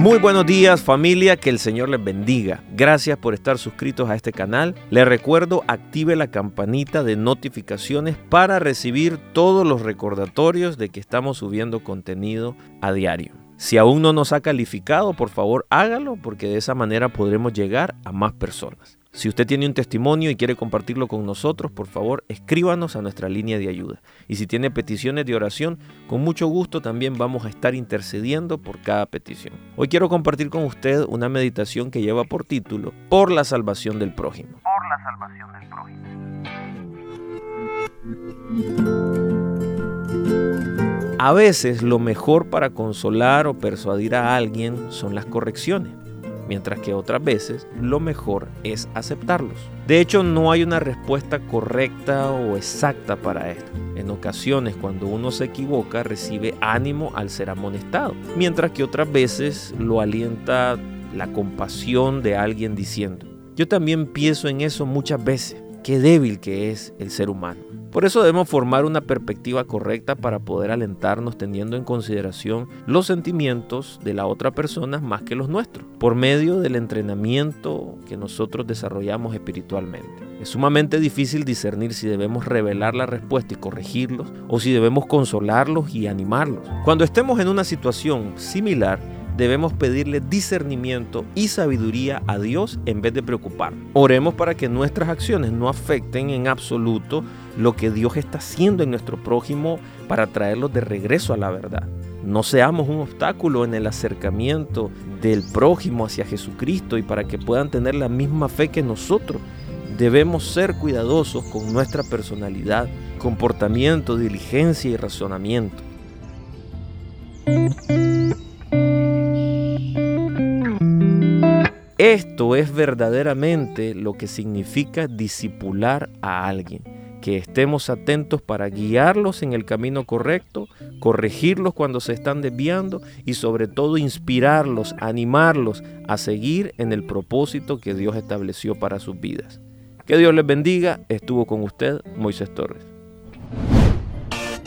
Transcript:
Muy buenos días familia, que el Señor les bendiga. Gracias por estar suscritos a este canal. Les recuerdo, active la campanita de notificaciones para recibir todos los recordatorios de que estamos subiendo contenido a diario. Si aún no nos ha calificado, por favor hágalo porque de esa manera podremos llegar a más personas. Si usted tiene un testimonio y quiere compartirlo con nosotros, por favor escríbanos a nuestra línea de ayuda. Y si tiene peticiones de oración, con mucho gusto también vamos a estar intercediendo por cada petición. Hoy quiero compartir con usted una meditación que lleva por título Por la salvación del prójimo. Por la salvación del prójimo. A veces lo mejor para consolar o persuadir a alguien son las correcciones mientras que otras veces lo mejor es aceptarlos. De hecho, no hay una respuesta correcta o exacta para esto. En ocasiones, cuando uno se equivoca, recibe ánimo al ser amonestado, mientras que otras veces lo alienta la compasión de alguien diciendo, yo también pienso en eso muchas veces, qué débil que es el ser humano. Por eso debemos formar una perspectiva correcta para poder alentarnos teniendo en consideración los sentimientos de la otra persona más que los nuestros, por medio del entrenamiento que nosotros desarrollamos espiritualmente. Es sumamente difícil discernir si debemos revelar la respuesta y corregirlos o si debemos consolarlos y animarlos. Cuando estemos en una situación similar, debemos pedirle discernimiento y sabiduría a Dios en vez de preocupar. Oremos para que nuestras acciones no afecten en absoluto lo que Dios está haciendo en nuestro prójimo para traerlos de regreso a la verdad. No seamos un obstáculo en el acercamiento del prójimo hacia Jesucristo y para que puedan tener la misma fe que nosotros. Debemos ser cuidadosos con nuestra personalidad, comportamiento, diligencia y razonamiento. Esto es verdaderamente lo que significa disipular a alguien. Que estemos atentos para guiarlos en el camino correcto, corregirlos cuando se están desviando y sobre todo inspirarlos, animarlos a seguir en el propósito que Dios estableció para sus vidas. Que Dios les bendiga. Estuvo con usted Moisés Torres.